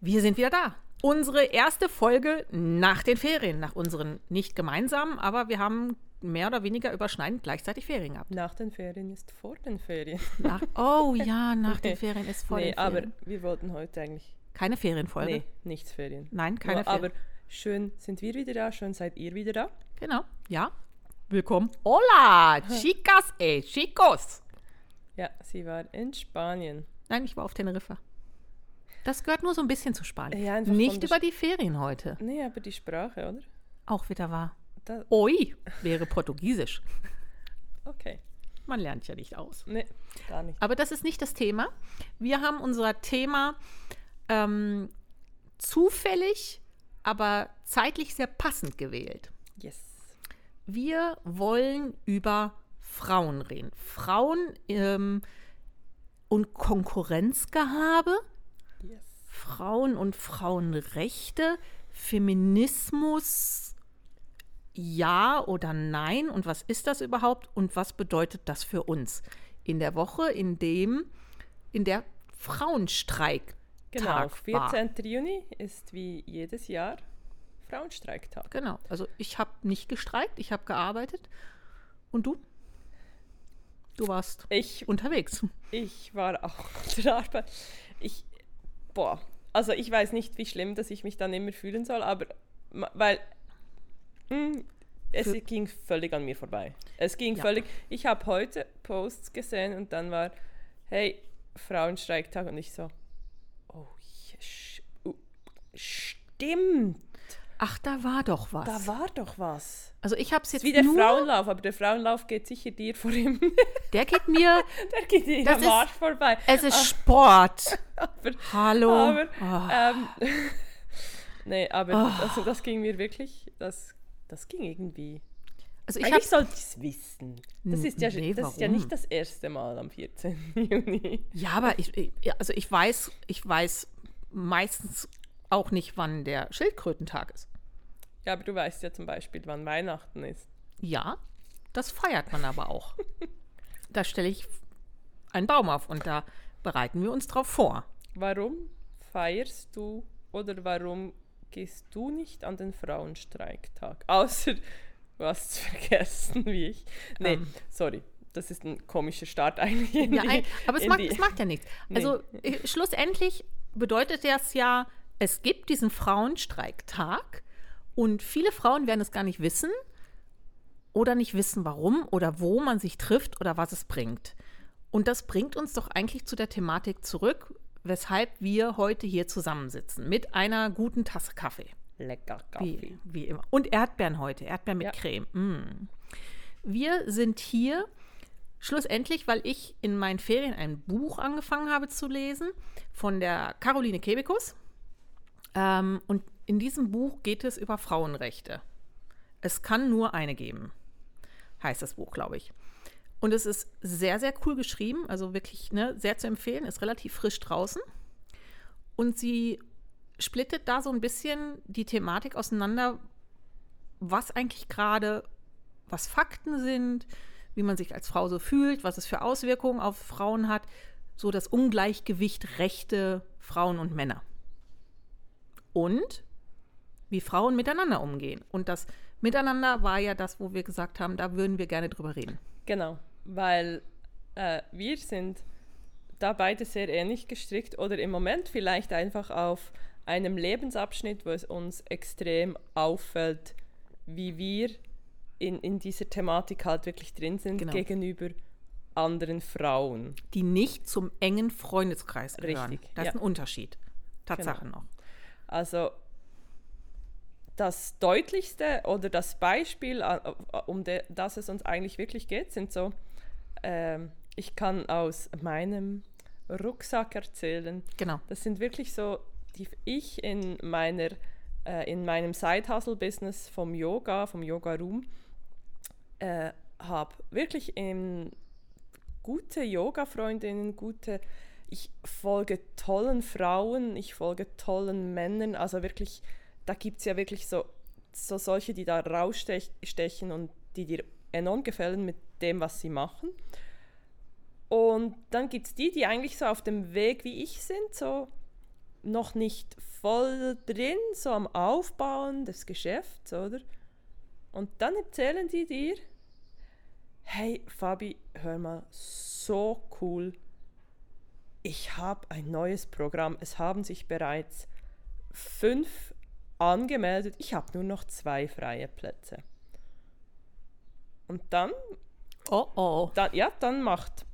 Wir sind wieder da. Unsere erste Folge nach den Ferien, nach unseren nicht gemeinsamen, aber wir haben mehr oder weniger überschneidend gleichzeitig Ferien gehabt. Nach den Ferien ist vor den Ferien. Nach, oh ja, nach den Ferien ist vor nee, den Ferien. aber wir wollten heute eigentlich. Keine Ferienfolge? Nee, nichts Ferien. Nein, keine Nur, Ferien. Aber schön sind wir wieder da, schön seid ihr wieder da. Genau, ja. Willkommen. Hola, chicas e chicos. Ja, sie war in Spanien. Nein, ich war auf Teneriffa. Das gehört nur so ein bisschen zu Spanien. Ja, Nicht über die Ferien heute. Nee, aber die Sprache, oder? Auch wieder wahr. Da, Oi wäre Portugiesisch. okay. Man lernt ja nicht aus. Nee, gar nicht. Aber das ist nicht das Thema. Wir haben unser Thema ähm, zufällig, aber zeitlich sehr passend gewählt. Yes. Wir wollen über Frauen reden. Frauen ähm, und Konkurrenzgehabe. Frauen und Frauenrechte, Feminismus, ja oder nein und was ist das überhaupt und was bedeutet das für uns in der Woche, in dem in der Frauenstreik Genau, Tag war. 14. Juni ist wie jedes Jahr Frauenstreiktag. Genau, also ich habe nicht gestreikt, ich habe gearbeitet und du? Du warst Ich, unterwegs. ich war auch auf der Arbeit. Ich, boah, also ich weiß nicht, wie schlimm, dass ich mich dann immer fühlen soll, aber weil hm, es Für- ging völlig an mir vorbei. Es ging Ja. völlig. Ich habe heute Posts gesehen und dann war, hey, Frauenstreiktag und ich so, oh, yes, uh, stimmt, Ach, da war doch was. da war doch was. also ich habe es jetzt Wie der nur, Frauenlauf, aber der Frauenlauf geht sicher dir vor ihm. der geht mir, der geht dir Das am Arsch vorbei. es ist Sport. Aber, Hallo. aber Oh. ähm, nee, aber Ah. also das ging mir wirklich, das, das ging irgendwie. Also ich Eigentlich sollte ich es wissen. Das, ist ja, nee, das ist ja nicht das erste Mal am 14. Juni. Ja, aber ich, also ich weiß, ich weiß meistens auch nicht, wann der Schildkrötentag ist. Ja, aber du weißt ja zum Beispiel, wann Weihnachten ist. Ja, das feiert man aber auch. da stelle ich einen Baum auf und da bereiten wir uns drauf vor. Warum feierst du oder warum gehst du nicht an den Frauenstreiktag? Außer du hast es vergessen, wie ich. Nee, Ähm. sorry. Das ist ein komischer Start eigentlich. Ja, die, aber es die- es macht ja nichts. Nee. Also schlussendlich bedeutet das ja, es gibt diesen Frauenstreiktag und viele Frauen werden es gar nicht wissen oder nicht wissen, warum oder wo man sich trifft oder was es bringt. Und das bringt uns doch eigentlich zu der Thematik zurück, weshalb wir heute hier zusammensitzen mit einer guten Tasse Kaffee. Lecker Kaffee. Wie, wie immer. Und Erdbeeren heute. Erdbeeren mit Ja. Creme. Mm. Wir sind hier schlussendlich, weil ich in meinen Ferien ein Buch angefangen habe zu lesen von der Caroline Kebekus. Ähm, und in diesem Buch geht es über Frauenrechte. Es kann nur eine geben, heißt das Buch, glaube ich. Und es ist sehr, sehr cool geschrieben, also wirklich ne, sehr zu empfehlen, ist relativ frisch draußen. Und sie splittet da so ein bisschen die Thematik auseinander, was eigentlich gerade, was Fakten sind, wie man sich als Frau so fühlt, was es für Auswirkungen auf Frauen hat, so das Ungleichgewicht Rechte Frauen und Männer. Und wie Frauen miteinander umgehen. Und das Miteinander war ja das, wo wir gesagt haben, da würden wir gerne drüber reden. Genau, weil äh, wir sind da beide sehr ähnlich gestrickt oder im Moment vielleicht einfach auf einem Lebensabschnitt, wo es uns extrem auffällt, wie wir in, in dieser Thematik halt wirklich drin sind Genau. gegenüber anderen Frauen. Die nicht zum engen Freundeskreis gehören. Richtig, Das ist ja. ein Unterschied. Tatsache noch. Also das Deutlichste oder das Beispiel, um das es uns eigentlich wirklich geht, sind so, ähm, ich kann aus meinem Rucksack erzählen. Genau. Das sind wirklich so, die ich in meiner äh, in meinem Side-Hustle-Business vom Yoga, vom Yoga-Room, äh, habe wirklich in gute Yoga-Freundinnen, gute, ich folge tollen Frauen, ich folge tollen Männern, also wirklich, da gibt es ja wirklich so, so solche, die da rausstechen und die dir enorm gefallen mit dem, was sie machen. Und dann gibt es die, die eigentlich so auf dem Weg wie ich sind, so noch nicht voll drin, so am Aufbauen des Geschäfts, oder? Und dann erzählen die dir, hey Fabi, hör mal, so cool. Ich habe ein neues Programm. Es haben sich bereits fünf angemeldet. Ich habe nur noch zwei freie Plätze. Und dann, oh oh, dann, ja, dann macht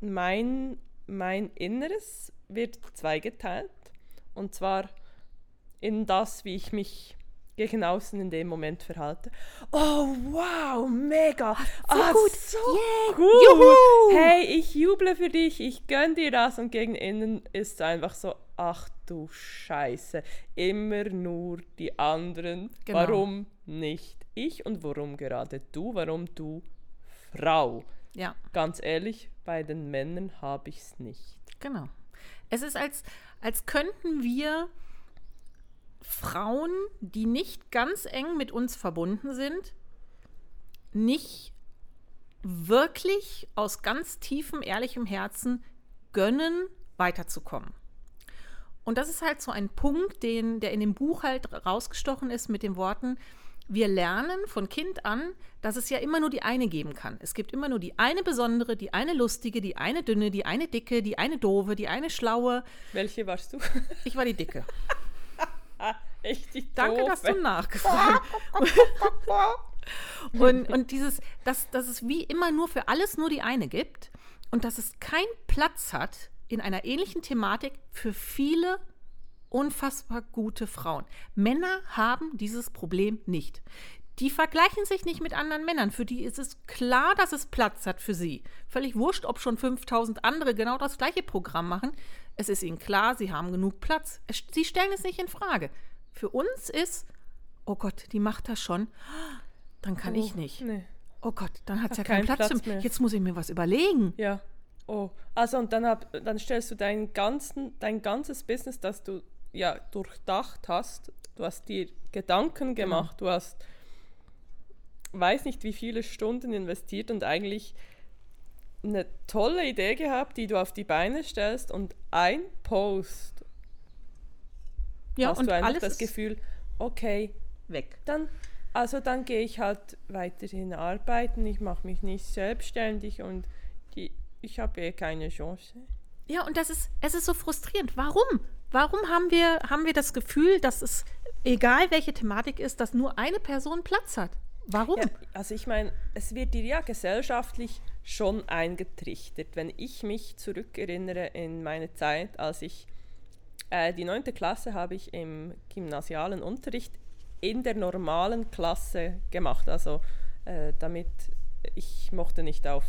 mein, mein Inneres wird zweigeteilt. Und zwar in das, wie ich mich gegen außen in dem Moment verhalte. Oh, wow, mega. So ah, gut. So yeah. gut. Juhu. Hey, ich juble für dich, ich gönn dir das. Und gegen innen ist es einfach so, ach du Scheiße, immer nur die anderen. Genau. Warum nicht ich und warum gerade du? Warum du Frau? Ja. Ganz ehrlich, bei den Männern habe ich es nicht. Genau. Es ist als, als könnten wir Frauen, die nicht ganz eng mit uns verbunden sind, nicht wirklich aus ganz tiefem, ehrlichem Herzen gönnen, weiterzukommen. Und das ist halt so ein Punkt, den, der in dem Buch halt rausgestochen ist mit den Worten, wir lernen von Kind an, dass es ja immer nur die eine geben kann. Es gibt immer nur die eine besondere, die eine lustige, die eine dünne, die eine dicke, die eine doofe, die eine schlaue. Welche warst du? Ich war die dicke. Echt die Danke, dass du nachgefragt und, und dieses, dass, dass es wie immer nur für alles nur die eine gibt und dass es keinen Platz hat in einer ähnlichen Thematik für viele unfassbar gute Frauen. Männer haben dieses Problem nicht. Die vergleichen sich nicht mit anderen Männern. Für die ist es klar, dass es Platz hat für sie. Völlig wurscht, ob schon 5000 andere genau das gleiche Programm machen. Es ist ihnen klar, sie haben genug Platz. sie stellen es nicht in Frage. Für uns ist, oh Gott, die macht das schon, dann kann oh, ich nicht. Nee. Oh Gott, dann hat es ja keinen Platz, Platz mehr. Jetzt muss ich mir was überlegen. Ja. Oh, also und dann, hab, dann stellst du dein, ganzen, dein ganzes Business, das du ja durchdacht hast, du hast dir Gedanken genau. gemacht, genau. du hast weiß nicht wie viele Stunden investiert und eigentlich eine tolle Idee gehabt, die du auf die Beine stellst und ein Post ja, hast und du einfach das Gefühl, okay, weg. Dann, also dann gehe ich halt weiterhin arbeiten, ich mache mich nicht selbstständig und die, ich habe eh keine Chance. Ja, und das ist, es ist so frustrierend. Warum? Warum haben wir, haben wir das Gefühl, dass es, egal welche Thematik ist, dass nur eine Person Platz hat? Warum? Ja, also ich meine, es wird dir ja gesellschaftlich schon eingetrichtert. Wenn ich mich zurückerinnere in meine Zeit, als ich äh, die neunte Klasse habe ich im gymnasialen Unterricht in der normalen Klasse gemacht. Also äh, damit ich mochte nicht auf,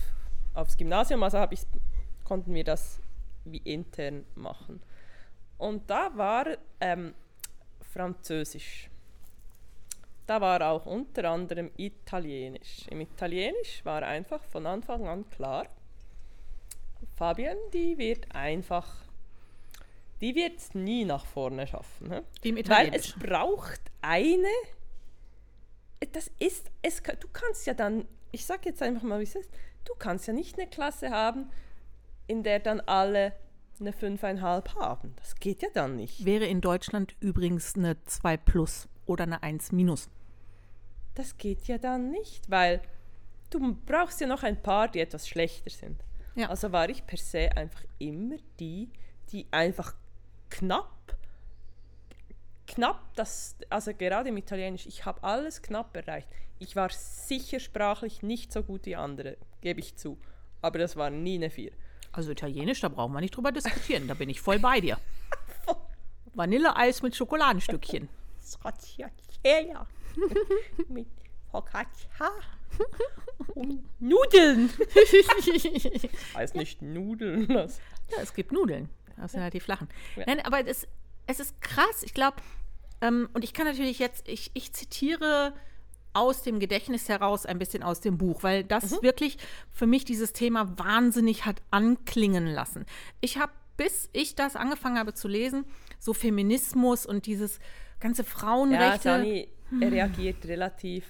aufs Gymnasium, also ich, konnten wir das wie intern machen. Und da war ähm, Französisch. Da war auch unter anderem Italienisch. Im Italienisch war einfach von Anfang an klar, Fabian, die wird einfach, die wird es nie nach vorne schaffen. Ne? Im Weil es braucht eine, das ist, es, du kannst ja dann, ich sage jetzt einfach mal, wie es ist, du kannst ja nicht eine Klasse haben, in der dann alle eine 5,5 haben. Das geht ja dann nicht. Wäre in Deutschland übrigens eine 2 plus oder eine 1 minus. Das geht ja dann nicht, weil du brauchst ja noch ein paar, die etwas schlechter sind. Ja. Also war ich per se einfach immer die, die einfach knapp, knapp, das, also gerade im Italienisch, ich habe alles knapp erreicht. Ich war sicher sprachlich nicht so gut wie andere, gebe ich zu. Aber das war nie eine 4. Also Italienisch, da brauchen wir nicht drüber diskutieren. Da bin ich voll bei dir. Vanilleeis mit Schokoladenstückchen. Paella mit Focaccia und Nudeln. heißt nicht Nudeln. Das Ja, es gibt Nudeln. Das sind halt die flachen. Ja. Nein, aber es, es ist krass. Ich glaube, ähm, und ich kann natürlich jetzt, ich, ich zitiere aus dem Gedächtnis heraus ein bisschen aus dem Buch, weil das Mhm. wirklich für mich dieses Thema wahnsinnig hat anklingen lassen. Ich habe, bis ich das angefangen habe zu lesen, so Feminismus und dieses ganze Ja, Frauenrechte. Sani reagiert relativ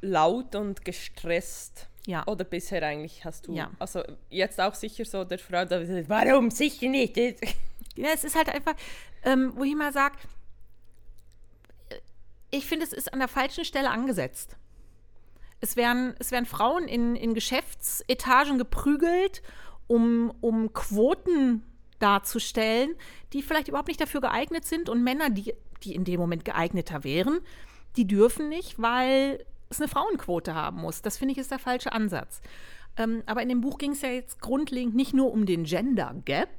laut und gestresst. Ja. Oder bisher eigentlich hast du. Ja. Also jetzt auch sicher so der Frau, da sagt, warum sicher nicht? Ja, es ist halt einfach, ähm, wo ich mal sage, ich finde, es ist an der falschen Stelle angesetzt. Es werden, es werden Frauen in, in Geschäftsetagen geprügelt, um, um Quoten darzustellen, die vielleicht überhaupt nicht dafür geeignet sind. Und Männer, die, die in dem Moment geeigneter wären, die dürfen nicht, weil es eine Frauenquote haben muss. Das finde ich ist der falsche Ansatz. Ähm, aber in dem Buch ging es ja jetzt grundlegend nicht nur um den Gender Gap,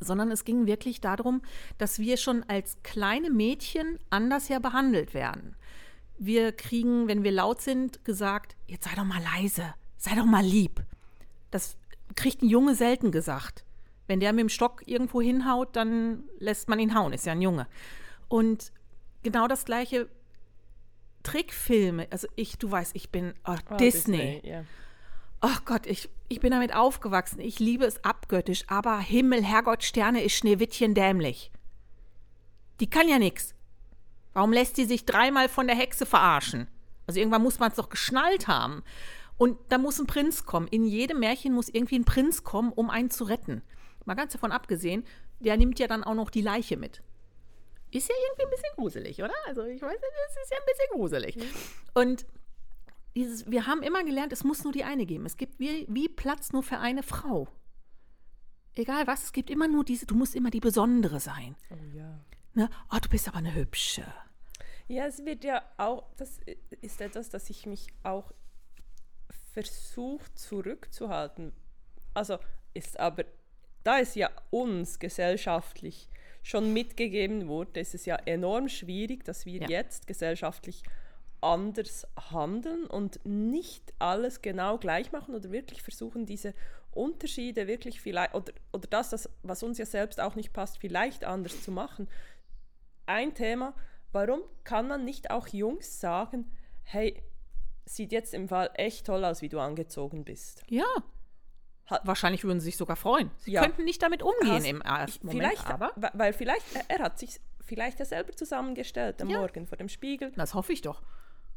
sondern es ging wirklich darum, dass wir schon als kleine Mädchen anders ja behandelt werden. Wir kriegen, wenn wir laut sind, gesagt, jetzt sei doch mal leise, sei doch mal lieb. Das kriegt ein Junge selten gesagt. Wenn der mit dem Stock irgendwo hinhaut, dann lässt man ihn hauen, ist ja ein Junge. Und genau das gleiche Trickfilme, also ich, du weißt, ich bin oh, Ah, Disney. ja. Ach Gott, ich, ich bin damit aufgewachsen. Ich liebe es abgöttisch, aber Himmel, Herrgott, Sterne ist Schneewittchen dämlich. Die kann ja nix. Warum lässt die sich dreimal von der Hexe verarschen? Also irgendwann muss man es doch geschnallt haben. Und da muss ein Prinz kommen. In jedem Märchen muss irgendwie ein Prinz kommen, um einen zu retten. Mal ganz davon abgesehen, der nimmt ja dann auch noch die Leiche mit. Ist ja irgendwie ein bisschen gruselig, oder? Also ich weiß nicht, das ist ja ein bisschen gruselig. Und dieses, wir haben immer gelernt, es muss nur die eine geben. Es gibt wie, wie Platz nur für eine Frau. Egal was, es gibt immer nur diese, du musst immer die Besondere sein. Oh ja. Ne? Oh, du bist aber eine Hübsche. Ja, es wird ja auch, das ist etwas, das ich mich auch versuche zurückzuhalten. Also ist aber, da es ja uns gesellschaftlich schon mitgegeben wurde, ist es ja enorm schwierig, dass wir Ja. jetzt gesellschaftlich anders handeln und nicht alles genau gleich machen oder wirklich versuchen, diese Unterschiede wirklich vielleicht, oder, oder das, das, was uns ja selbst auch nicht passt, vielleicht anders zu machen. Ein Thema, warum kann man nicht auch Jungs sagen, hey, sieht jetzt im Fall echt toll aus, wie du angezogen bist. Ja. Wahrscheinlich würden sie sich sogar freuen. Sie Ja. könnten nicht damit umgehen Hast- im ersten Moment, vielleicht, aber weil vielleicht, er- er hat sich vielleicht ja selber zusammengestellt am Ja. Morgen vor dem Spiegel. das hoffe ich doch.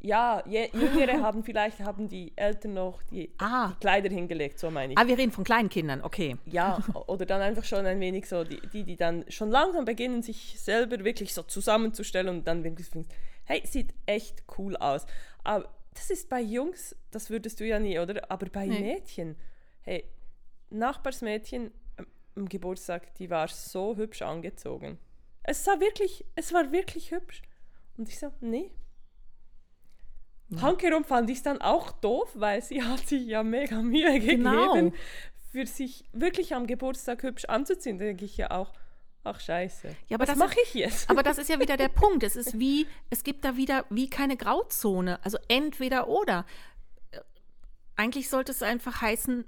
Ja, Jüngere haben vielleicht, haben die Eltern noch die, Ah. die Kleider hingelegt, so meine ich. Ah, wir reden von kleinen Kindern, okay. Ja, oder dann einfach schon ein wenig so, die, die, die dann schon langsam beginnen, sich selber wirklich so zusammenzustellen und dann wirklich hey, sieht echt cool aus. Aber das ist bei Jungs, das würdest du ja nie, oder? Aber bei Nee. Mädchen, hey, Nachbarsmädchen ähm, am Geburtstag, die war so hübsch angezogen. Es sah wirklich, es war wirklich hübsch. Und ich so, nee. Hankerum fand ich es dann auch doof, weil sie hat sich ja mega Mühe gegeben, Genau. für sich wirklich am Geburtstag hübsch anzuziehen. Da denke ich ja auch, ach scheiße, Ja, aber was das mache ich jetzt? Aber das ist ja wieder der Punkt. Es ist wie, es gibt da wieder wie keine Grauzone. Also entweder oder. Äh, Eigentlich sollte es einfach heißen,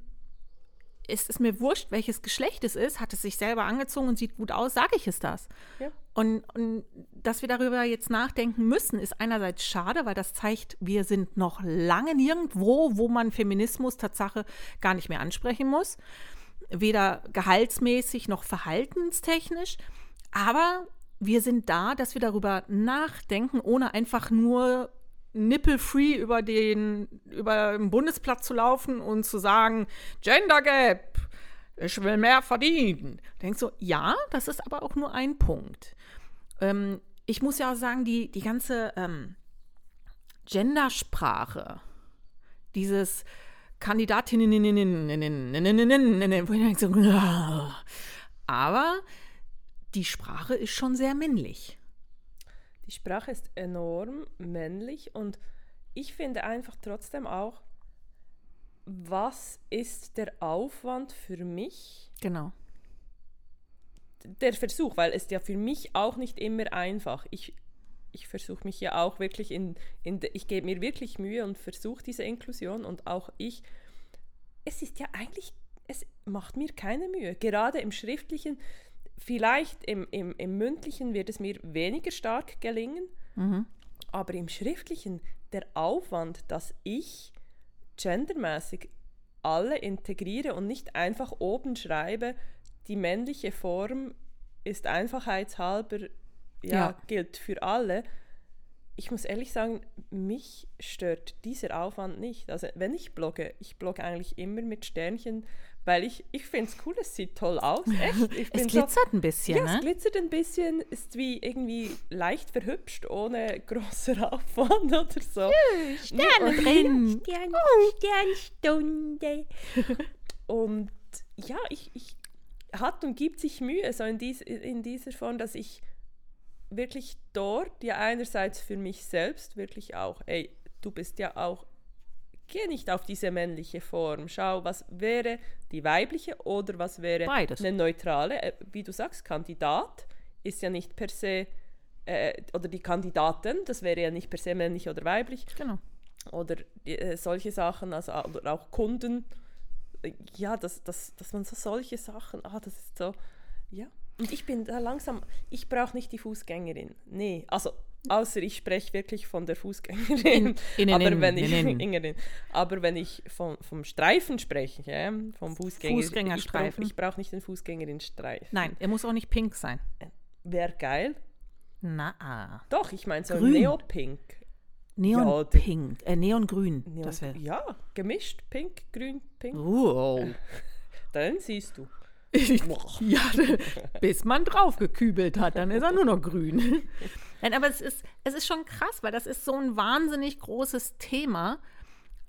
es ist mir wurscht, welches Geschlecht es ist, hat es sich selber angezogen und sieht gut aus, sage ich es das. Ja. Und, und dass wir darüber jetzt nachdenken müssen, ist einerseits schade, weil das zeigt, wir sind noch lange nirgendwo, wo man Feminismus Tatsache gar nicht mehr ansprechen muss. Weder gehaltsmäßig noch verhaltenstechnisch. Aber wir sind da, dass wir darüber nachdenken, ohne einfach nur nippelfree über den, über den Bundesplatz zu laufen und zu sagen, Gender Gap, ich will mehr verdienen. Denkst du, ja, das ist aber auch nur ein Punkt. Ähm, ich muss ja auch sagen, die, die ganze ähm, Gendersprache, dieses Kandidatinnen, aber die Sprache ist schon sehr männlich. Die Sprache ist enorm männlich und ich finde einfach trotzdem auch, was ist der Aufwand für mich? Genau. Der Versuch, weil es ja für mich auch nicht immer einfach. Ich ich versuche mich ja auch wirklich in, in ich gebe mir wirklich Mühe und versuche diese Inklusion und auch ich, es ist ja eigentlich, es macht mir keine Mühe. Gerade im schriftlichen, vielleicht im, im, im mündlichen wird es mir weniger stark gelingen, mhm. aber im schriftlichen, der Aufwand, dass ich gendermäßig alle integriere und nicht einfach oben schreibe, die männliche Form ist einfachheitshalber, ja, ja. gilt für alle. Ich muss ehrlich sagen, mich stört dieser Aufwand nicht. Also wenn ich blogge, ich blogge eigentlich immer mit Sternchen, weil ich, ich finde es cool, es sieht toll aus. Echt. es glitzert so, ein bisschen, ja, ne? es glitzert ein bisschen, ist wie irgendwie leicht verhübscht, ohne großer Aufwand oder so. Sterne drin. Stern, oh. Sternstunde. Und ja, ich, ich hat und gibt sich Mühe, so in, dies, in dieser Form, dass ich wirklich dort ja einerseits für mich selbst wirklich auch, ey, du bist ja auch geh nicht auf diese männliche Form. Schau, was wäre die weibliche oder was wäre Beides. eine neutrale. Äh, wie du sagst, Kandidat ist ja nicht per se, äh, oder die Kandidatin, das wäre ja nicht per se männlich oder weiblich. Genau. Oder äh, solche Sachen, also auch Kunden. Ja, dass, dass, dass man so solche Sachen, ah, das ist so, ja. Und ich bin da langsam, ich brauche nicht die Fußgängerin. Nee, also Außer ich spreche wirklich von der Fußgängerin. In, in, aber, in, wenn ich, aber wenn ich von, vom Streifen spreche, ja, vom Fußgänger, Fußgängerstreifen. Ich brauche brauch nicht den Fußgängerin-Streifen. Nein, er muss auch nicht pink sein. Wäre geil. Na. Doch, ich meine so. Neopink. Neonpink, ja, äh, Neongrün. Neon, das ja, gemischt, pink, grün, pink. Wow. Dann siehst du. ja, bis man draufgekübelt hat, dann ist er nur noch grün. Nein, aber es ist, es ist schon krass, weil das ist so ein wahnsinnig großes Thema.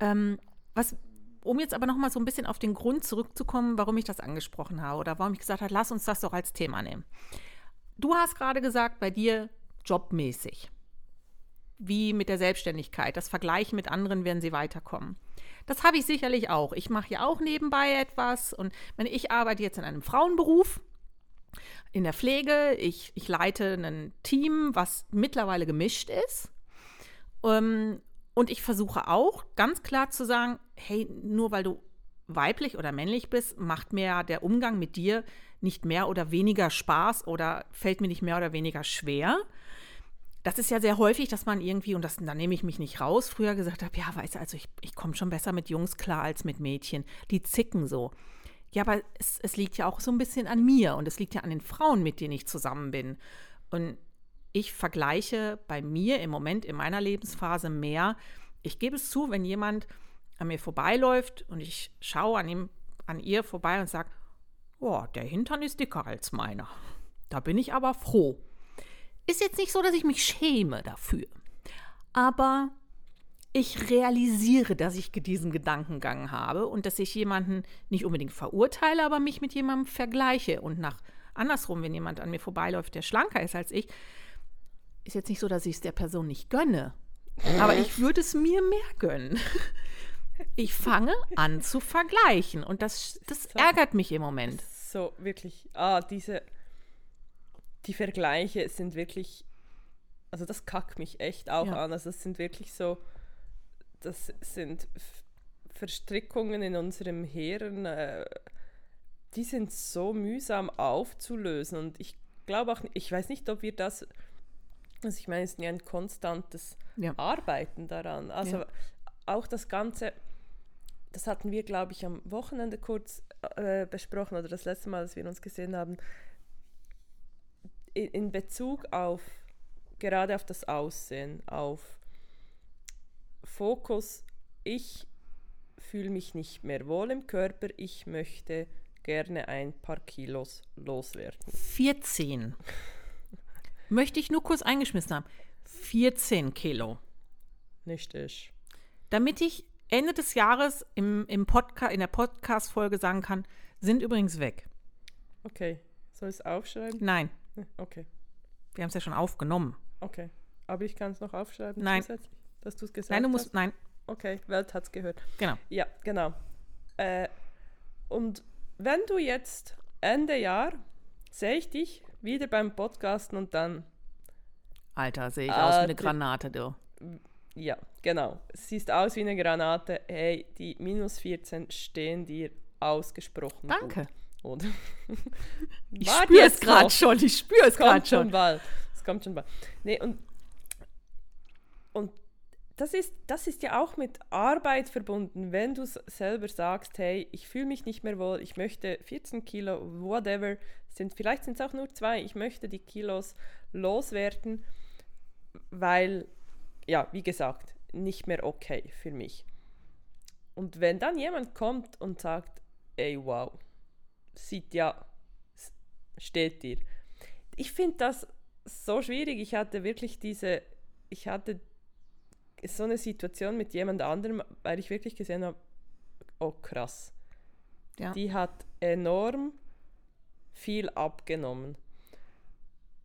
Ähm, was, um jetzt aber noch mal so ein bisschen auf den Grund zurückzukommen, warum ich das angesprochen habe oder warum ich gesagt habe, lass uns das doch als Thema nehmen. Du hast gerade gesagt, bei dir jobmäßig, wie mit der Selbstständigkeit, das Vergleichen mit anderen, werden sie weiterkommen. Das habe ich sicherlich auch. Ich mache ja auch nebenbei etwas und wenn ich arbeite jetzt in einem Frauenberuf, in der Pflege. Ich, ich leite ein Team, was mittlerweile gemischt ist. Ähm, und ich versuche auch ganz klar zu sagen, hey, nur weil du weiblich oder männlich bist, macht mir der Umgang mit dir nicht mehr oder weniger Spaß oder fällt mir nicht mehr oder weniger schwer. Das ist ja sehr häufig, dass man irgendwie, und das, da nehme ich mich nicht raus, früher gesagt habe, ja, weißt du, also ich, ich komme schon besser mit Jungs klar als mit Mädchen. Die zicken so. Ja, aber es, es liegt ja auch so ein bisschen an mir und es liegt ja an den Frauen, mit denen ich zusammen bin. Und ich vergleiche bei mir im Moment in meiner Lebensphase mehr. Ich gebe es zu, wenn jemand an mir vorbeiläuft und ich schaue an ihm, an ihr vorbei und sage, oh, der Hintern ist dicker als meiner. Da bin ich aber froh. Ist jetzt nicht so, dass ich mich schäme dafür. Aber ich realisiere, dass ich diesen Gedankengang habe und dass ich jemanden nicht unbedingt verurteile, aber mich mit jemandem vergleiche. Und nach andersrum, wenn jemand an mir vorbeiläuft, der schlanker ist als ich, ist jetzt nicht so, dass ich es der Person nicht gönne. Aber ich würde es mir mehr gönnen. Ich fange an zu vergleichen und das, das ärgert mich im Moment. So, wirklich. Ah, diese, die Vergleiche sind wirklich, also das kackt mich echt auch ja. an. Also das sind wirklich so, das sind Verstrickungen in unserem Hirn, äh, die sind so mühsam aufzulösen. Und ich glaube auch, ich weiß nicht, ob wir das, also ich meine, es ist ja ein konstantes ja. Arbeiten daran. Also ja. auch das Ganze, das hatten wir, glaube ich, am Wochenende kurz äh, besprochen oder das letzte Mal, dass wir uns gesehen haben, in, Bezug auf gerade auf das Aussehen, auf Fokus, ich fühle mich nicht mehr wohl im Körper, ich möchte gerne ein paar Kilos loswerden. 14. möchte ich nur kurz eingeschmissen haben. 14 Kilo. Nicht ich. Damit ich Ende des Jahres im, im Podca in der Podcast-Folge sagen kann, sind übrigens weg. Okay. Soll ich es aufschreiben? Nein. Okay. Wir haben es ja schon aufgenommen. Okay. Aber ich kann es noch aufschreiben Nein. dass du es gesagt hast? Nein, du musst, hast? nein. Okay, Welt hat es gehört. Genau. Ja, genau. Äh, und wenn du jetzt Ende Jahr sehe ich dich wieder beim Podcasten und dann Alter, sehe ich Ah, aus wie eine Granate, du. Ja, genau. Es sieht aus wie eine Granate. Hey, die minus 14 stehen dir ausgesprochen. Danke. Gut. Oder? Ich spüre es gerade schon, ich spüre es gerade schon schon. bald. Es kommt schon bald. Nee, und, und das ist, das ist ja auch mit Arbeit verbunden, wenn du selber sagst, hey, ich fühle mich nicht mehr wohl, ich möchte 14 Kilo, whatever, sind, vielleicht sind es auch nur zwei, ich möchte die Kilos loswerden, weil, ja, wie gesagt, nicht mehr okay für mich. Und wenn dann jemand kommt und sagt, ey, wow, sieht ja, steht dir. Ich finde das so schwierig. Ich hatte wirklich diese, ich hatte so eine Situation mit jemand anderem, weil ich wirklich gesehen habe, oh krass, Ja. die hat enorm viel abgenommen.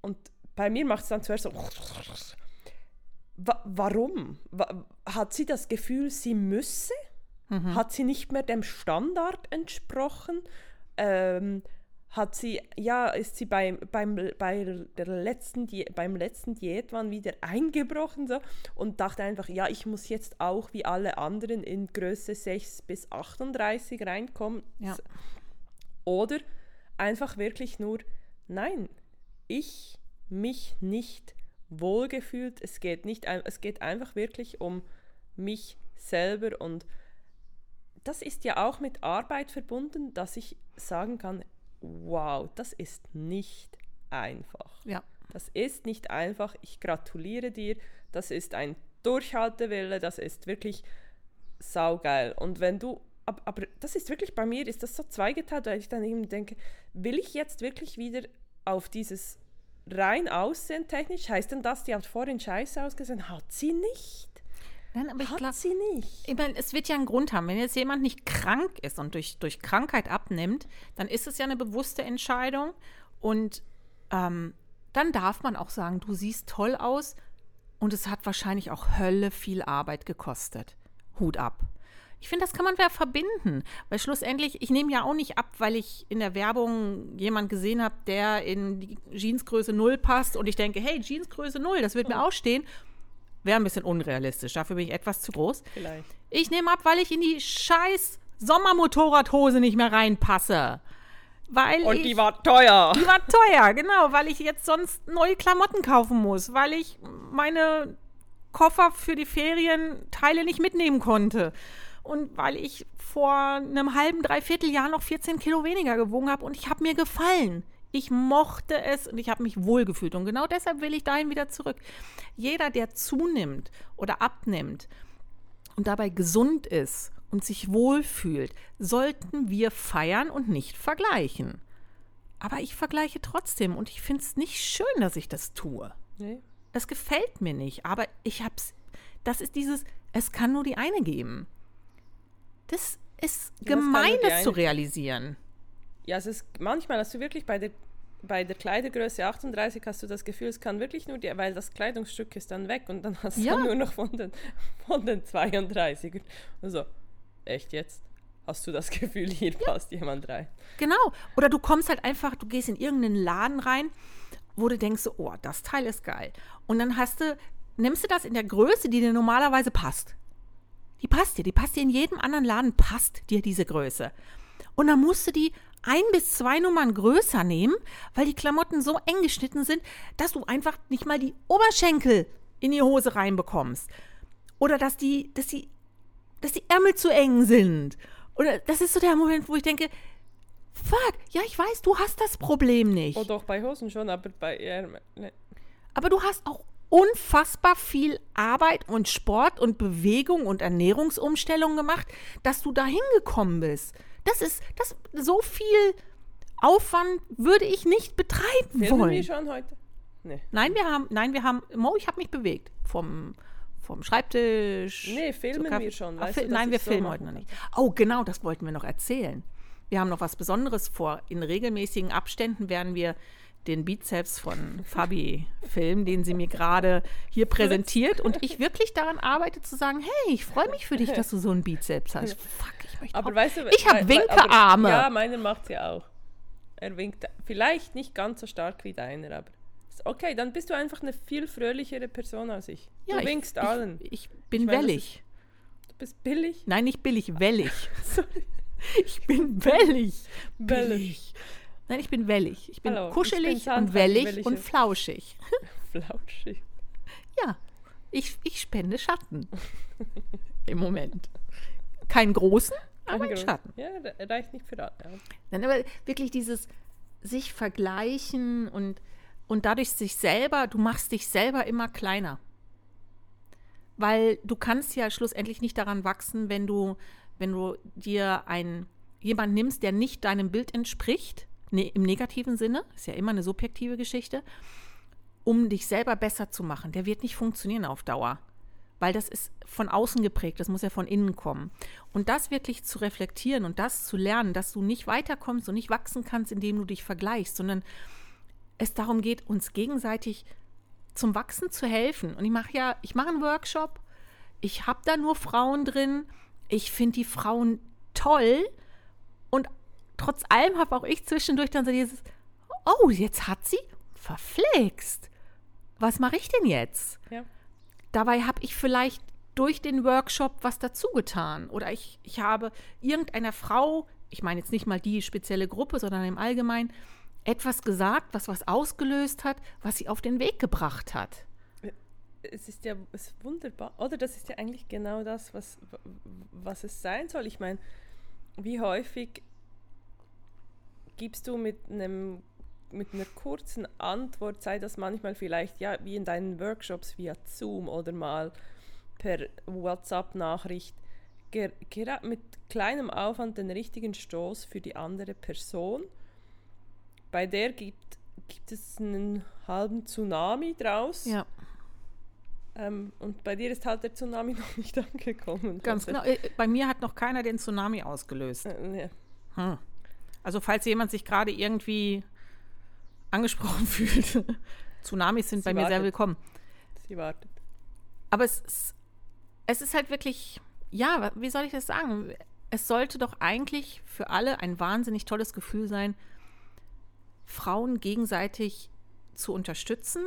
Und bei mir macht es dann zuerst so, Wa warum? Wa hat sie das Gefühl, sie müsse? Mhm. Hat sie nicht mehr dem Standard entsprochen? Ähm, hat sie, ja, ist sie beim, beim, bei der letzten, Di beim letzten Diätwahn wieder eingebrochen so, und dachte einfach, ja, ich muss jetzt auch wie alle anderen in Größe 6 bis 38 reinkommen. Ja. Oder einfach wirklich nur, nein, ich mich nicht wohlgefühlt. Es geht, nicht, es geht einfach wirklich um mich selber und das ist ja auch mit Arbeit verbunden, dass ich sagen kann, wow, das ist nicht einfach. Ja. Das ist nicht einfach. Ich gratuliere dir. Das ist ein Durchhaltewille. Das ist wirklich saugeil. Und wenn du, aber, aber das ist wirklich bei mir, ist das so zweigeteilt, weil ich dann eben denke, will ich jetzt wirklich wieder auf dieses rein Aussehen technisch? Heißt denn das, die hat vorhin scheiße ausgesehen? Hat sie nicht? Nein, aber ich Hat glaube, sie nicht? ich meine, es wird ja einen Grund haben. Wenn jetzt jemand nicht krank ist und durch, durch Krankheit abnimmt, dann ist es ja eine bewusste Entscheidung. Und ähm, dann darf man auch sagen, du siehst toll aus und es hat wahrscheinlich auch Hölle viel Arbeit gekostet. Hut ab. Ich finde, das kann man ja verbinden, weil schlussendlich, ich nehme ja auch nicht ab, weil ich in der Werbung jemand gesehen habe, der in die Jeansgröße 0 passt und ich denke, hey, Jeansgröße 0, das wird mir auch stehen. Wäre ein bisschen unrealistisch, dafür bin ich etwas zu groß. Vielleicht. Ich nehme ab, weil ich in die scheiß Sommermotorradhose nicht mehr reinpasse. Weil Und ich, die war teuer. die war teuer, genau, weil ich jetzt sonst neue Klamotten kaufen muss, weil ich meine Koffer für die Ferienteile nicht mitnehmen konnte. Und weil ich vor einem halben, dreiviertel Jahr noch 14 Kilo weniger gewogen habe und ich habe mir gefallen. Ich mochte es und ich habe mich wohlgefühlt. Und genau deshalb will ich dahin wieder zurück. Jeder, der zunimmt oder abnimmt und dabei gesund ist und sich wohlfühlt, sollten wir feiern und nicht vergleichen. Aber ich vergleiche trotzdem und ich finde es nicht schön, dass ich das tue. Nee. Es gefällt mir nicht, aber ich hab's. Das ist dieses, es kann nur die eine geben. Das ist Ja, das gemeines eine zu realisieren. Ja, es ist manchmal hast du wirklich bei der bei der Kleidergröße 38 hast du das Gefühl, es kann wirklich nur die, weil das Kleidungsstück ist dann weg und dann hast Ja. du nur noch von den, von den 32. Also, echt jetzt? Hast du das Gefühl, hier passt jemand rein? Genau. Oder du kommst halt einfach, du gehst in irgendeinen Laden rein, wo du denkst, so, oh, das Teil ist geil. Und dann hast du, nimmst du das in der Größe, die dir normalerweise passt. Die passt dir, die passt dir in jedem anderen Laden, passt dir diese Größe. Und dann musst du die ein bis zwei Nummern größer nehmen, weil die Klamotten so eng geschnitten sind, dass du einfach nicht mal die Oberschenkel in die Hose reinbekommst. Oder dass die, dass die, dass die Ärmel zu eng sind. Oder das ist so der Moment, wo ich denke, fuck, ja, ich weiß, du hast das Problem nicht. Oh doch, bei Hosen schon, aber bei Ärmeln. Ne. Aber du hast auch unfassbar viel Arbeit und Sport und Bewegung und Ernährungsumstellung gemacht, dass du dahin gekommen bist. Das ist, das, so viel Aufwand würde ich nicht betreiben Filmen wollen. wir schon heute? Nee. Nein, wir haben, nein, wir haben, Mo, ich habe mich bewegt. Vom, vom Schreibtisch. Nee, filmen wir schon, weißt fil- du, nein, wir so filmen machen heute noch nicht. Oh, genau, das wollten wir noch erzählen. Wir haben noch was Besonderes vor. In regelmäßigen Abständen werden wir den Bizeps von Fabi filmen, den sie mir gerade hier präsentiert und ich wirklich daran arbeite zu sagen, hey, ich freue mich für dich, dass du so einen Bizeps hast. Fuck, ich möchte Aber auch. weißt du, ich habe Winkearme. Ja, meiner macht ja auch. Er winkt vielleicht nicht ganz so stark wie deiner, aber. Okay, dann bist du einfach eine viel fröhlichere Person als ich. Ja, du ich- winkst ich, allen. Ich bin Ich meine, das wellig. Du bist billig. Nein, nicht billig, wellig. Sorry. Ich bin wellig. Wellig. Nein, ich bin wellig. Ich bin Hallo, ich bin kuschelig und wellig wellige. und flauschig. Flauschig. Ja, ich, ich spende Schatten. Im Moment. Keinen großen, aber einen. Schatten. Ja, re- reicht nicht für alle. Ja. Dann aber wirklich dieses sich vergleichen und, und dadurch sich selber, du machst dich selber immer kleiner. Weil du kannst ja schlussendlich nicht daran wachsen, wenn du, wenn du dir ein, jemand nimmst, der nicht deinem Bild entspricht, ne, im negativen Sinne, ist ja immer eine subjektive Geschichte, um dich selber besser zu machen. Der wird nicht funktionieren auf Dauer. Weil das ist von außen geprägt, das muss ja von innen kommen. Und das wirklich zu reflektieren und das zu lernen, dass du nicht weiterkommst und nicht wachsen kannst, indem du dich vergleichst, sondern es darum geht, uns gegenseitig zum Wachsen zu helfen. Und ich mache ja, ich mache einen Workshop, ich habe da nur Frauen drin, ich finde die Frauen toll trotz allem habe auch ich zwischendurch dann so dieses, oh, jetzt hat sie verflixt. Was mache ich denn jetzt? Ja. Dabei habe ich vielleicht durch den Workshop was dazu getan. Oder ich, ich habe irgendeiner Frau, ich meine jetzt nicht mal die spezielle Gruppe, sondern im Allgemeinen, etwas gesagt, was was ausgelöst hat, was sie auf den Weg gebracht hat. Es ist ja es ist wunderbar. Oder das ist ja eigentlich genau das, was, was es sein soll. Ich meine, wie häufig gibst du mit einem mit einer kurzen Antwort, sei das manchmal vielleicht ja wie in deinen Workshops via Zoom oder mal per WhatsApp-Nachricht, ger- gera- mit kleinem Aufwand den richtigen Stoß für die andere Person. Bei der gibt, gibt es einen halben Tsunami draus. Ja, Ähm, und bei dir ist halt der Tsunami noch nicht angekommen. ganz genau. Äh, Bei mir hat noch keiner den Tsunami ausgelöst. Äh, ja. Hm. Also falls jemand sich gerade irgendwie angesprochen fühlt, Tsunamis sind Sie bei mir sehr wartet. willkommen. Sie wartet. Aber es ist, es ist halt wirklich, ja, wie soll ich das sagen? Es sollte doch eigentlich für alle ein wahnsinnig tolles Gefühl sein, Frauen gegenseitig zu unterstützen,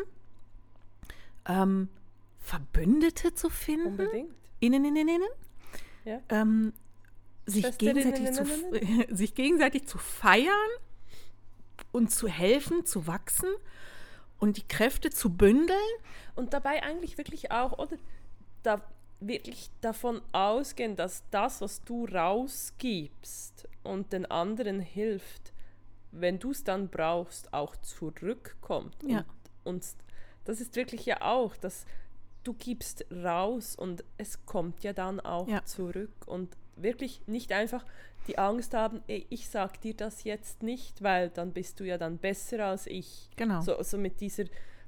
ähm, Verbündete zu finden, Unbedingt. innen, innen, innen, Ja. ähm, sich, gegenseitig zu, sich gegenseitig zu feiern und zu helfen, zu wachsen und die Kräfte zu bündeln. Und dabei eigentlich wirklich auch, oder? Da wirklich davon ausgehen, dass das, was du rausgibst und den anderen hilft, wenn du es dann brauchst, auch zurückkommt. Ja. Und, und das ist wirklich ja auch, dass du gibst raus und es kommt ja dann auch Ja. zurück. Und wirklich nicht einfach die Angst haben, ey, ich sag dir das jetzt nicht, weil dann bist du ja dann besser als ich. Genau. So, so mit, dieser,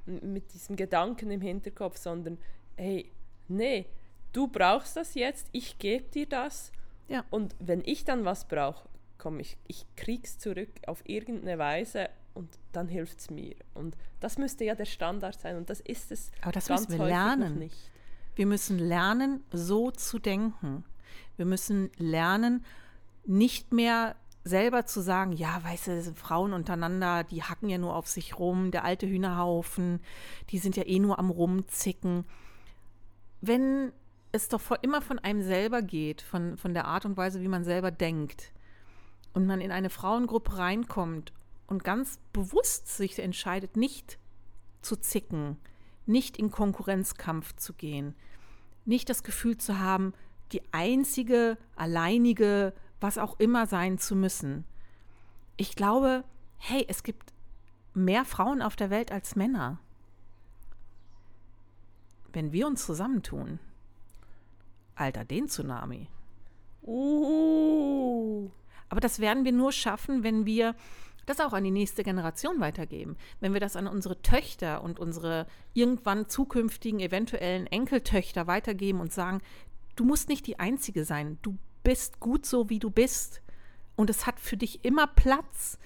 mit diesem Gedanken im Hinterkopf, sondern hey, nee, du brauchst das jetzt, ich gebe dir das. Ja. Und wenn ich dann was brauche, komm, ich, ich krieg's zurück auf irgendeine Weise und dann hilft es mir. Und das müsste ja der Standard sein und das ist es Aber das ganz müssen wir lernen. nicht. Wir müssen lernen, so zu denken. Wir müssen lernen, nicht mehr selber zu sagen, ja, weißt du, Frauen untereinander, die hacken ja nur auf sich rum, der alte Hühnerhaufen, die sind ja eh nur am Rumzicken. Wenn es doch immer von einem selber geht, von, von der Art und Weise, wie man selber denkt, und man in eine Frauengruppe reinkommt und ganz bewusst sich entscheidet, nicht zu zicken, nicht in Konkurrenzkampf zu gehen, nicht das Gefühl zu haben, die einzige, alleinige, was auch immer sein zu müssen. Ich glaube, hey, es gibt mehr Frauen auf der Welt als Männer. Wenn wir uns zusammentun, Alter, den Tsunami. Uh, Aber das werden wir nur schaffen, wenn wir das auch an die nächste Generation weitergeben. Wenn wir das an unsere Töchter und unsere irgendwann zukünftigen eventuellen Enkeltöchter weitergeben und sagen, du musst nicht die Einzige sein. Du bist gut so, wie du bist. Und es hat für dich immer Platz.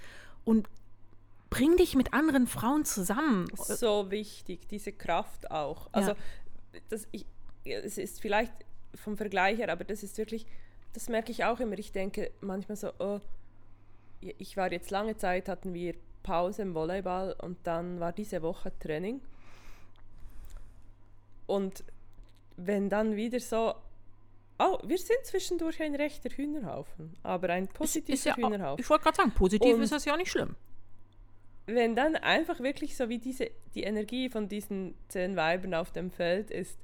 Und bring dich mit anderen Frauen zusammen. so wichtig, diese Kraft auch. Also, das, ich, es ist vielleicht vom Vergleich her, aber das ist wirklich, das merke ich auch immer. Ich denke manchmal so, oh, ich war jetzt lange Zeit, hatten wir Pause im Volleyball und dann war diese Woche Training. Und wenn dann wieder so, oh, wir sind zwischendurch ein rechter Hühnerhaufen, aber ein positiver ist ja, Hühnerhaufen. Ich wollte gerade sagen, positiv Und- ist das ja nicht schlimm. wenn dann einfach wirklich so wie diese, die Energie von diesen zehn Weibern auf dem Feld ist,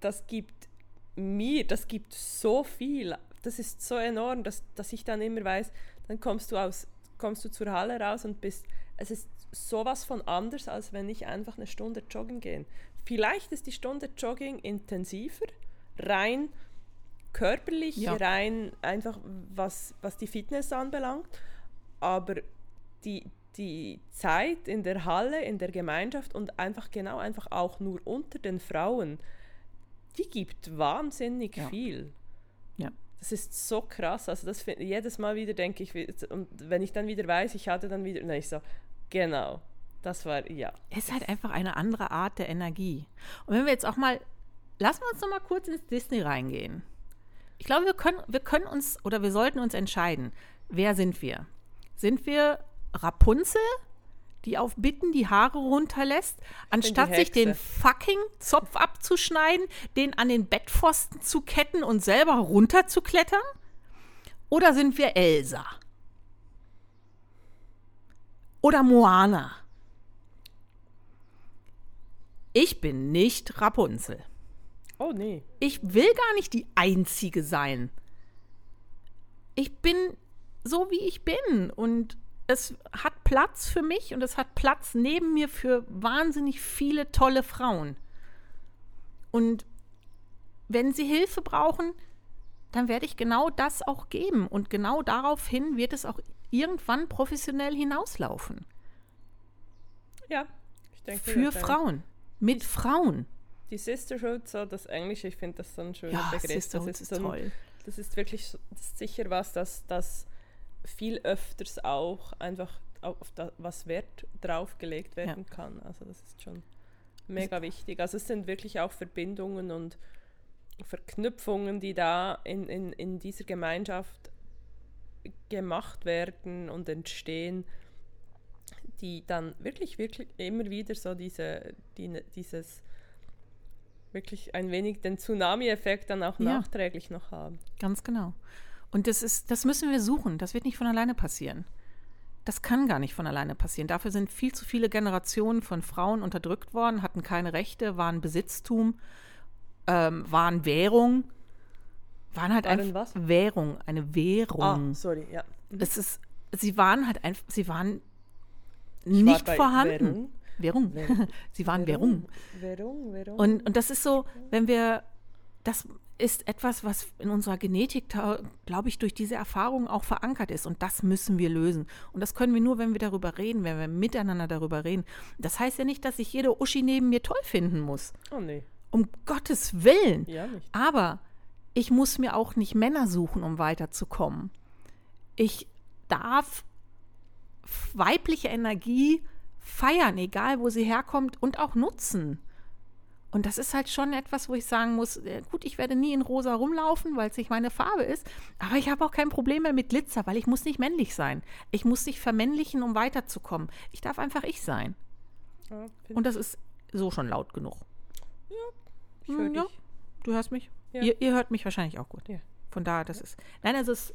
das gibt mir, das gibt so viel, das ist so enorm, dass, dass ich dann immer weiß, dann kommst du aus, kommst du zur Halle raus und bist, es ist sowas von anders, als wenn ich einfach eine Stunde joggen gehe. Vielleicht ist die Stunde Jogging intensiver, rein körperlich, Ja. rein einfach was, was die Fitness anbelangt, aber die, die Zeit in der Halle, in der Gemeinschaft und einfach genau einfach auch nur unter den Frauen, die gibt wahnsinnig Ja. viel. Ja. Das ist so krass. Also das find, jedes Mal wieder denke ich, und wenn ich dann wieder weiß, ich hatte dann wieder, na ich so, genau, das war, ja. Es ist halt einfach eine andere Art der Energie. Und wenn wir jetzt auch mal, lassen wir uns noch mal kurz ins Disney reingehen. Ich glaube, wir können, wir können uns oder wir sollten uns entscheiden, wer sind wir? Sind wir Rapunzel, die auf Bitten die Haare runterlässt, anstatt sich den fucking Zopf abzuschneiden, den an den Bettpfosten zu ketten und selber runterzuklettern? Oder sind wir Elsa? Oder Moana? Ich bin nicht Rapunzel. Oh nee. Ich will gar nicht die Einzige sein. Ich bin so, wie ich bin. Und es hat Platz für mich und es hat Platz neben mir für wahnsinnig viele tolle Frauen. Und wenn sie Hilfe brauchen, dann werde ich genau das auch geben. Und genau daraufhin wird es auch irgendwann professionell hinauslaufen. Ja. Ich denke, Für Frauen. Mit Frauen. Die Sisterhood, so das Englische, ich finde das so ein schöner Ja, Begriff. Sisterhood das ist so ein, toll. Das ist wirklich so- das ist sicher was, das, das viel öfters auch einfach auf da, was Wert draufgelegt werden kann. Also das ist schon mega wichtig. Also es sind wirklich auch Verbindungen und Verknüpfungen, die da in, in, in dieser Gemeinschaft gemacht werden und entstehen, die dann wirklich, wirklich immer wieder so diese, die, dieses wirklich ein wenig den Tsunami-Effekt dann auch Ja. nachträglich noch haben. Ganz genau. Und das ist, das müssen wir suchen. Das wird nicht von alleine passieren. Das kann gar nicht von alleine passieren. Dafür sind viel zu viele Generationen von Frauen unterdrückt worden, hatten keine Rechte, waren Besitztum, ähm, waren Währung, waren halt Waren einfach was? Währung, eine Währung. Ah, sorry, ja. Es ist, sie waren halt einfach, sie waren Ich war nicht vorhanden. Währung. Währung. Währung. sie waren Währung. Währung, Währung. Und, und das ist so, wenn wir, das ist etwas, was in unserer Genetik, glaube ich, durch diese Erfahrung auch verankert ist. Und das müssen wir lösen. Und das können wir nur, wenn wir darüber reden, wenn wir miteinander darüber reden. Das heißt ja nicht, dass ich jede Uschi neben mir toll finden muss. oh nee, Um Gottes Willen. ja nicht. Aber ich muss mir auch nicht Männer suchen, um weiterzukommen. Ich darf weibliche Energie feiern, egal wo sie herkommt, und auch nutzen. Und das ist halt schon etwas, wo ich sagen muss, äh, gut, ich werde nie in rosa rumlaufen, weil es nicht meine Farbe ist, aber ich habe auch kein Problem mehr mit Glitzer, weil ich muss nicht männlich sein. Ich muss nicht vermännlichen, um weiterzukommen. Ich darf einfach ich sein. Ja, Und das ist so schon laut genug. ich hör Hm, ja. dich. Du hörst mich? Ja. Ihr, ihr hört mich wahrscheinlich auch gut. Ja. Von daher, das ist. Nein, also es ist.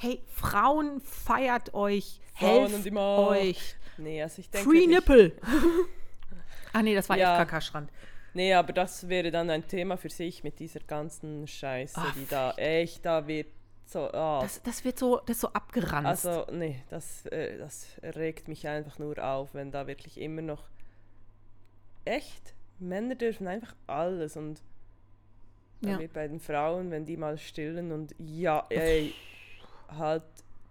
Hey, Frauen, feiert euch. Frauen helft euch. Nee, also ich denke Free nicht- Nippel. ah, nee, das war Ja. FKK-Strand. Nee, aber das wäre dann ein Thema für sich mit dieser ganzen Scheiße, Ach, die da echt, da wird so, ah, Das, das wird so, das so abgeranzt. also nee, das, äh, das regt mich einfach nur auf, wenn da wirklich immer noch echt, Männer dürfen einfach alles und Ja. bei den Frauen, wenn die mal stillen und ja, ey, halt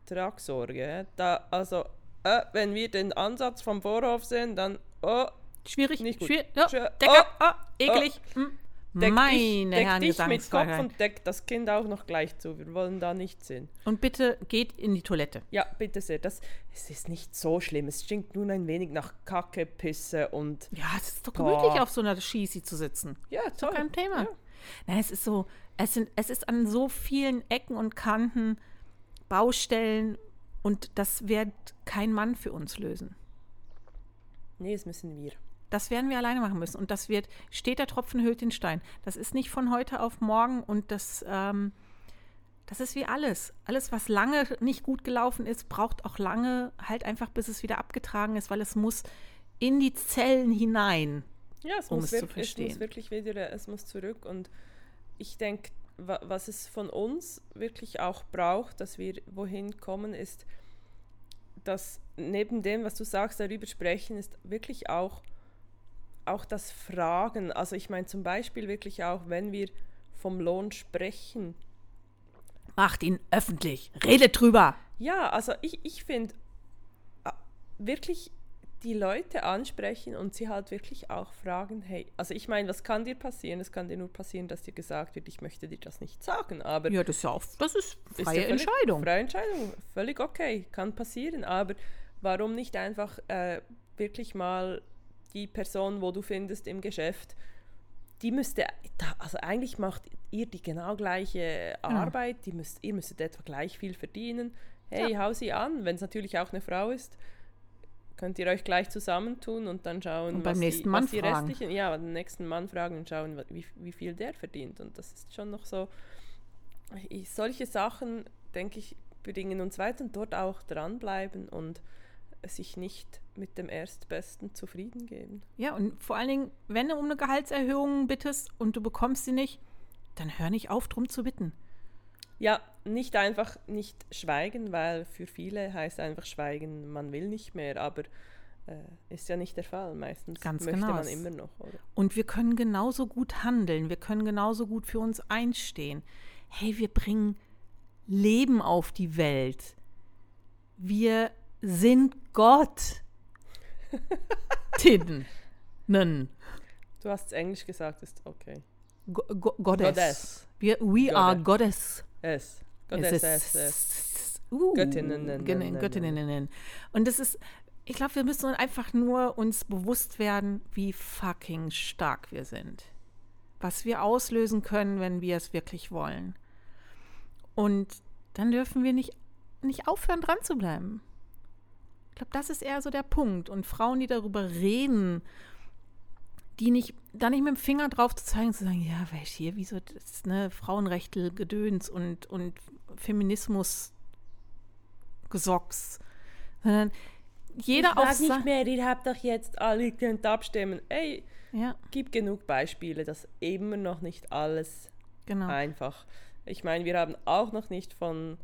Tragsorge, da, also, äh, wenn wir den Ansatz vom Vorhof sehen, dann, oh, schwierig, nicht gut. schwierig. Ja, Schö- Decke, oh, eklig. Hm. deck Meine dich, deck Herren dich mit Kopf und deck das Kind auch noch gleich zu, wir wollen da nicht sehen. Und bitte geht in die Toilette. Ja, bitte sehr. Das, es ist nicht so schlimm. Es stinkt nun ein wenig nach Kacke, Pisse und. Ja, es ist doch gemütlich, Boah. auf so einer Schießi zu sitzen. Ja, Ist doch toll. kein Thema. Ja. Nein, es ist so, es, sind, es ist an so vielen Ecken und Kanten Baustellen und das wird kein Mann für uns lösen. Nee, das müssen wir. Das werden wir alleine machen müssen. Und das wird, steht der Tropfen hüllt den Stein. Das ist nicht von heute auf morgen und das, ähm, das ist wie alles. Alles, was lange nicht gut gelaufen ist, braucht auch lange halt einfach, bis es wieder abgetragen ist, weil es muss in die Zellen hinein, Ja, es, um muss, es wir, zu es verstehen. muss wirklich wieder, es muss zurück. Und ich denke, was es von uns wirklich auch braucht, dass wir wohin kommen, ist, dass neben dem, was du sagst, darüber sprechen, ist wirklich auch, auch das Fragen. Also ich meine zum Beispiel wirklich auch, wenn wir vom Lohn sprechen. macht ihn öffentlich, redet drüber. Ja, also ich, ich finde äh, wirklich die Leute ansprechen und sie halt wirklich auch fragen, hey, also ich meine, was kann dir passieren? Es kann dir nur passieren, dass dir gesagt wird, ich möchte dir das nicht sagen, aber Ja, das ist ja auch, das ist ist freie ja völlig- Entscheidung. Freie Entscheidung, völlig okay, kann passieren, aber warum nicht einfach äh, wirklich mal die Person, wo du findest im Geschäft, die müsste, also eigentlich macht ihr die genau gleiche Arbeit, die müsst, ihr müsstet etwa gleich viel verdienen. Hey, hau sie an, wenn es natürlich auch eine Frau ist, könnt ihr euch gleich zusammentun und dann schauen, Und beim was nächsten die, Mann was die fragen. restlichen, ja, den nächsten Mann fragen und schauen, wie, wie viel der verdient. Und das ist schon noch so, ich, solche Sachen, denke ich, bringen uns weiter und dort auch dranbleiben und sich nicht mit dem Erstbesten zufrieden geben. Ja, und vor allen Dingen, wenn du um eine Gehaltserhöhung bittest und du bekommst sie nicht, dann hör nicht auf, drum zu bitten. Ja, nicht einfach nicht schweigen, weil für viele heißt einfach schweigen, man will nicht mehr, aber äh, ist ja nicht der Fall. Meistens Ganz möchte genau. man immer noch, oder? Und wir können genauso gut handeln, wir können genauso gut für uns einstehen. Hey, wir bringen Leben auf die Welt. Wir sind Gott. Nen. Du hast es Englisch gesagt, ist okay. Go Go Goddess. Goddess. Wir, we are Goddess. Es. Gott, Es es, uh, Göttinnen. Göttinnen. Und das ist, ich glaube, wir müssen einfach nur uns bewusst werden, wie fucking stark wir sind. Was wir auslösen können, wenn wir es wirklich wollen. Und dann dürfen wir nicht, nicht aufhören, dran zu bleiben. Ich glaube, das ist eher so der Punkt. Und Frauen, die darüber reden, die nicht, da nicht mit dem Finger drauf zu zeigen, zu sagen, ja, welch hier, wieso das, ne, Frauenrechte, Gedöns und, und Feminismus, Gesocks, sondern jeder ich auf mag nicht mehr, ihr habt doch jetzt alle, könnt abstimmen. Ey, Ja, gibt genug Beispiele, dass immer noch nicht alles genau. einfach. Ich meine, wir haben auch noch nicht von,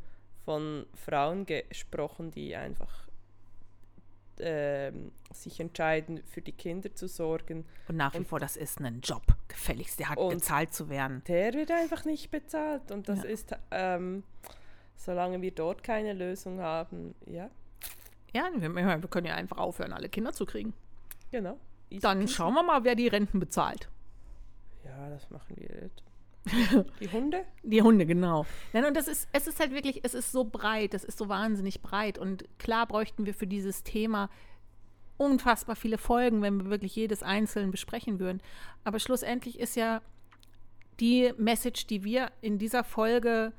von Frauen gesprochen, die einfach ähm, sich entscheiden, für die Kinder zu sorgen. Und nach wie vor, das ist ein Job, gefälligst, der hat Und- gezahlt zu werden. Der wird einfach nicht bezahlt. Und das Ja. ist, ähm, solange wir dort keine Lösung haben, ja, Ja, wir, können ja einfach aufhören, alle Kinder zu kriegen. genau. Dann schauen wir mal, wer die Renten bezahlt. Ja, das machen wir nicht. Die Hunde? Die Hunde, genau. Nein, und das ist, es ist halt wirklich, es ist so breit, es ist so wahnsinnig breit. Und klar bräuchten wir für dieses Thema unfassbar viele Folgen, wenn wir wirklich jedes einzeln besprechen würden. Aber schlussendlich ist ja die Message, die wir in dieser Folge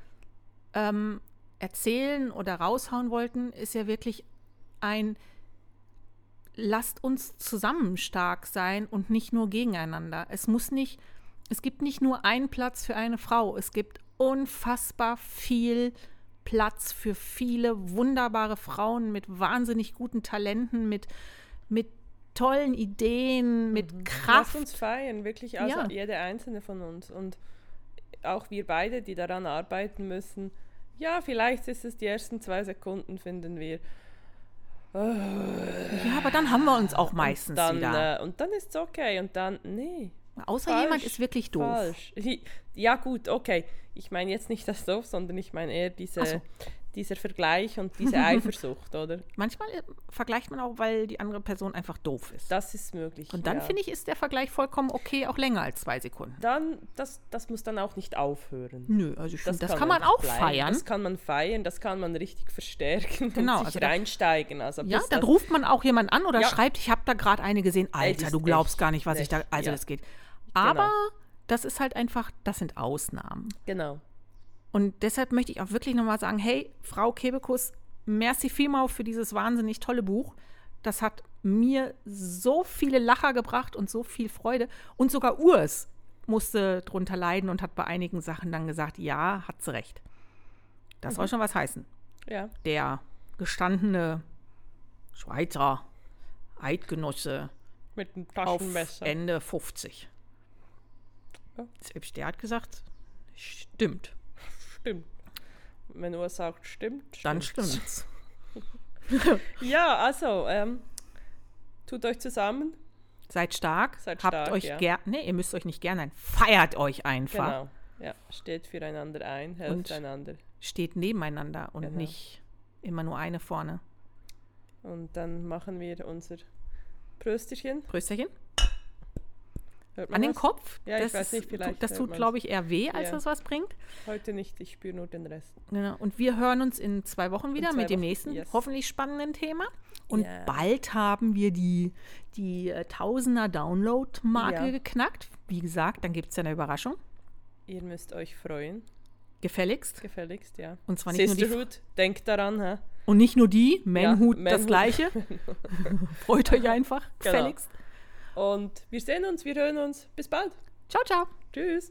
ähm, erzählen oder raushauen wollten, ist ja wirklich ein lasst uns zusammen stark sein und nicht nur gegeneinander. Es muss nicht, es gibt nicht nur einen Platz für eine Frau, es gibt unfassbar viel Platz für viele wunderbare Frauen mit wahnsinnig guten Talenten, mit, mit tollen Ideen, mit Lass Kraft. uns feiern, wirklich, also Ja. jede einzelne von uns. Und auch wir beide, die daran arbeiten müssen. Ja, vielleicht ist es die ersten zwei Sekunden, finden wir. Ja, aber dann haben wir uns auch meistens dann, wieder. Äh, und dann ist es okay. Und dann, nee. Außer falsch, jemand ist wirklich doof. Falsch. Ja, gut, okay. Ich meine jetzt nicht das doof, sondern ich meine eher diese, so. dieser Vergleich und diese Eifersucht, oder? Manchmal äh, vergleicht man auch, weil die andere Person einfach doof ist. Das ist möglich. Und dann ja. finde ich, ist der Vergleich vollkommen okay, auch länger als zwei Sekunden. Dann, das, das muss dann auch nicht aufhören. Nö, also ich finde, das, kann man einfach auch bleiben. feiern. Das kann man feiern, das kann man richtig verstärken Genau, und sich also reinsteigen. Also Ja, dann das- ruft man auch jemand an oder Ja. schreibt, ich habe da gerade eine gesehen. Alter, das du glaubst echt gar nicht, was ich da. Also Ja. das geht. Aber das ist halt einfach, das sind Ausnahmen. Genau. Und deshalb möchte ich auch wirklich nochmal sagen, hey, Frau Kebekus, merci vielmal für dieses wahnsinnig tolle Buch. Das hat mir so viele Lacher gebracht und so viel Freude. Und sogar Urs musste drunter leiden und hat bei einigen Sachen dann gesagt, ja, hat sie recht. Das soll schon was heißen. Ja. Der gestandene Schweizer Eidgenosse Mit auf Taschenmesser. Ende 50. Ja. Selbst der hat gesagt, stimmt. Stimmt. Wenn Ur sagt, stimmt. Dann stimmt's. Ja, also, ähm, tut euch zusammen. Seid stark, Seid habt stark, euch ja. gern, nee, ihr müsst euch nicht gern sein, feiert euch einfach. Genau. Ja, steht füreinander ein, helft Und- einander. Steht nebeneinander und Genau. nicht immer nur eine vorne. Und dann machen wir unser Prösterchen. Prösterchen. An den was? Kopf. Ja, ich das weiß nicht, tut- vielleicht Das tut, glaube ich, eher weh, als Ja. das was bringt. Heute nicht, ich spüre nur den Rest. Genau. Und wir hören uns in zwei Wochen wieder zwei mit dem Wochen, nächsten, yes. hoffentlich spannenden Thema. Und Ja. bald haben wir die, die äh, Tausender Download-Marke Ja. geknackt. Wie gesagt, dann gibt es ja eine Überraschung. Ihr müsst euch freuen, Gefälligst. gefälligst, ja. Und zwar nicht nur die, Sisterhood, denkt daran, hä? und nicht nur die, Manhood das Manhood. gleiche. Freut euch einfach. Genau. Und wir sehen uns, wir hören uns. Bis bald. Ciao, ciao. Tschüss.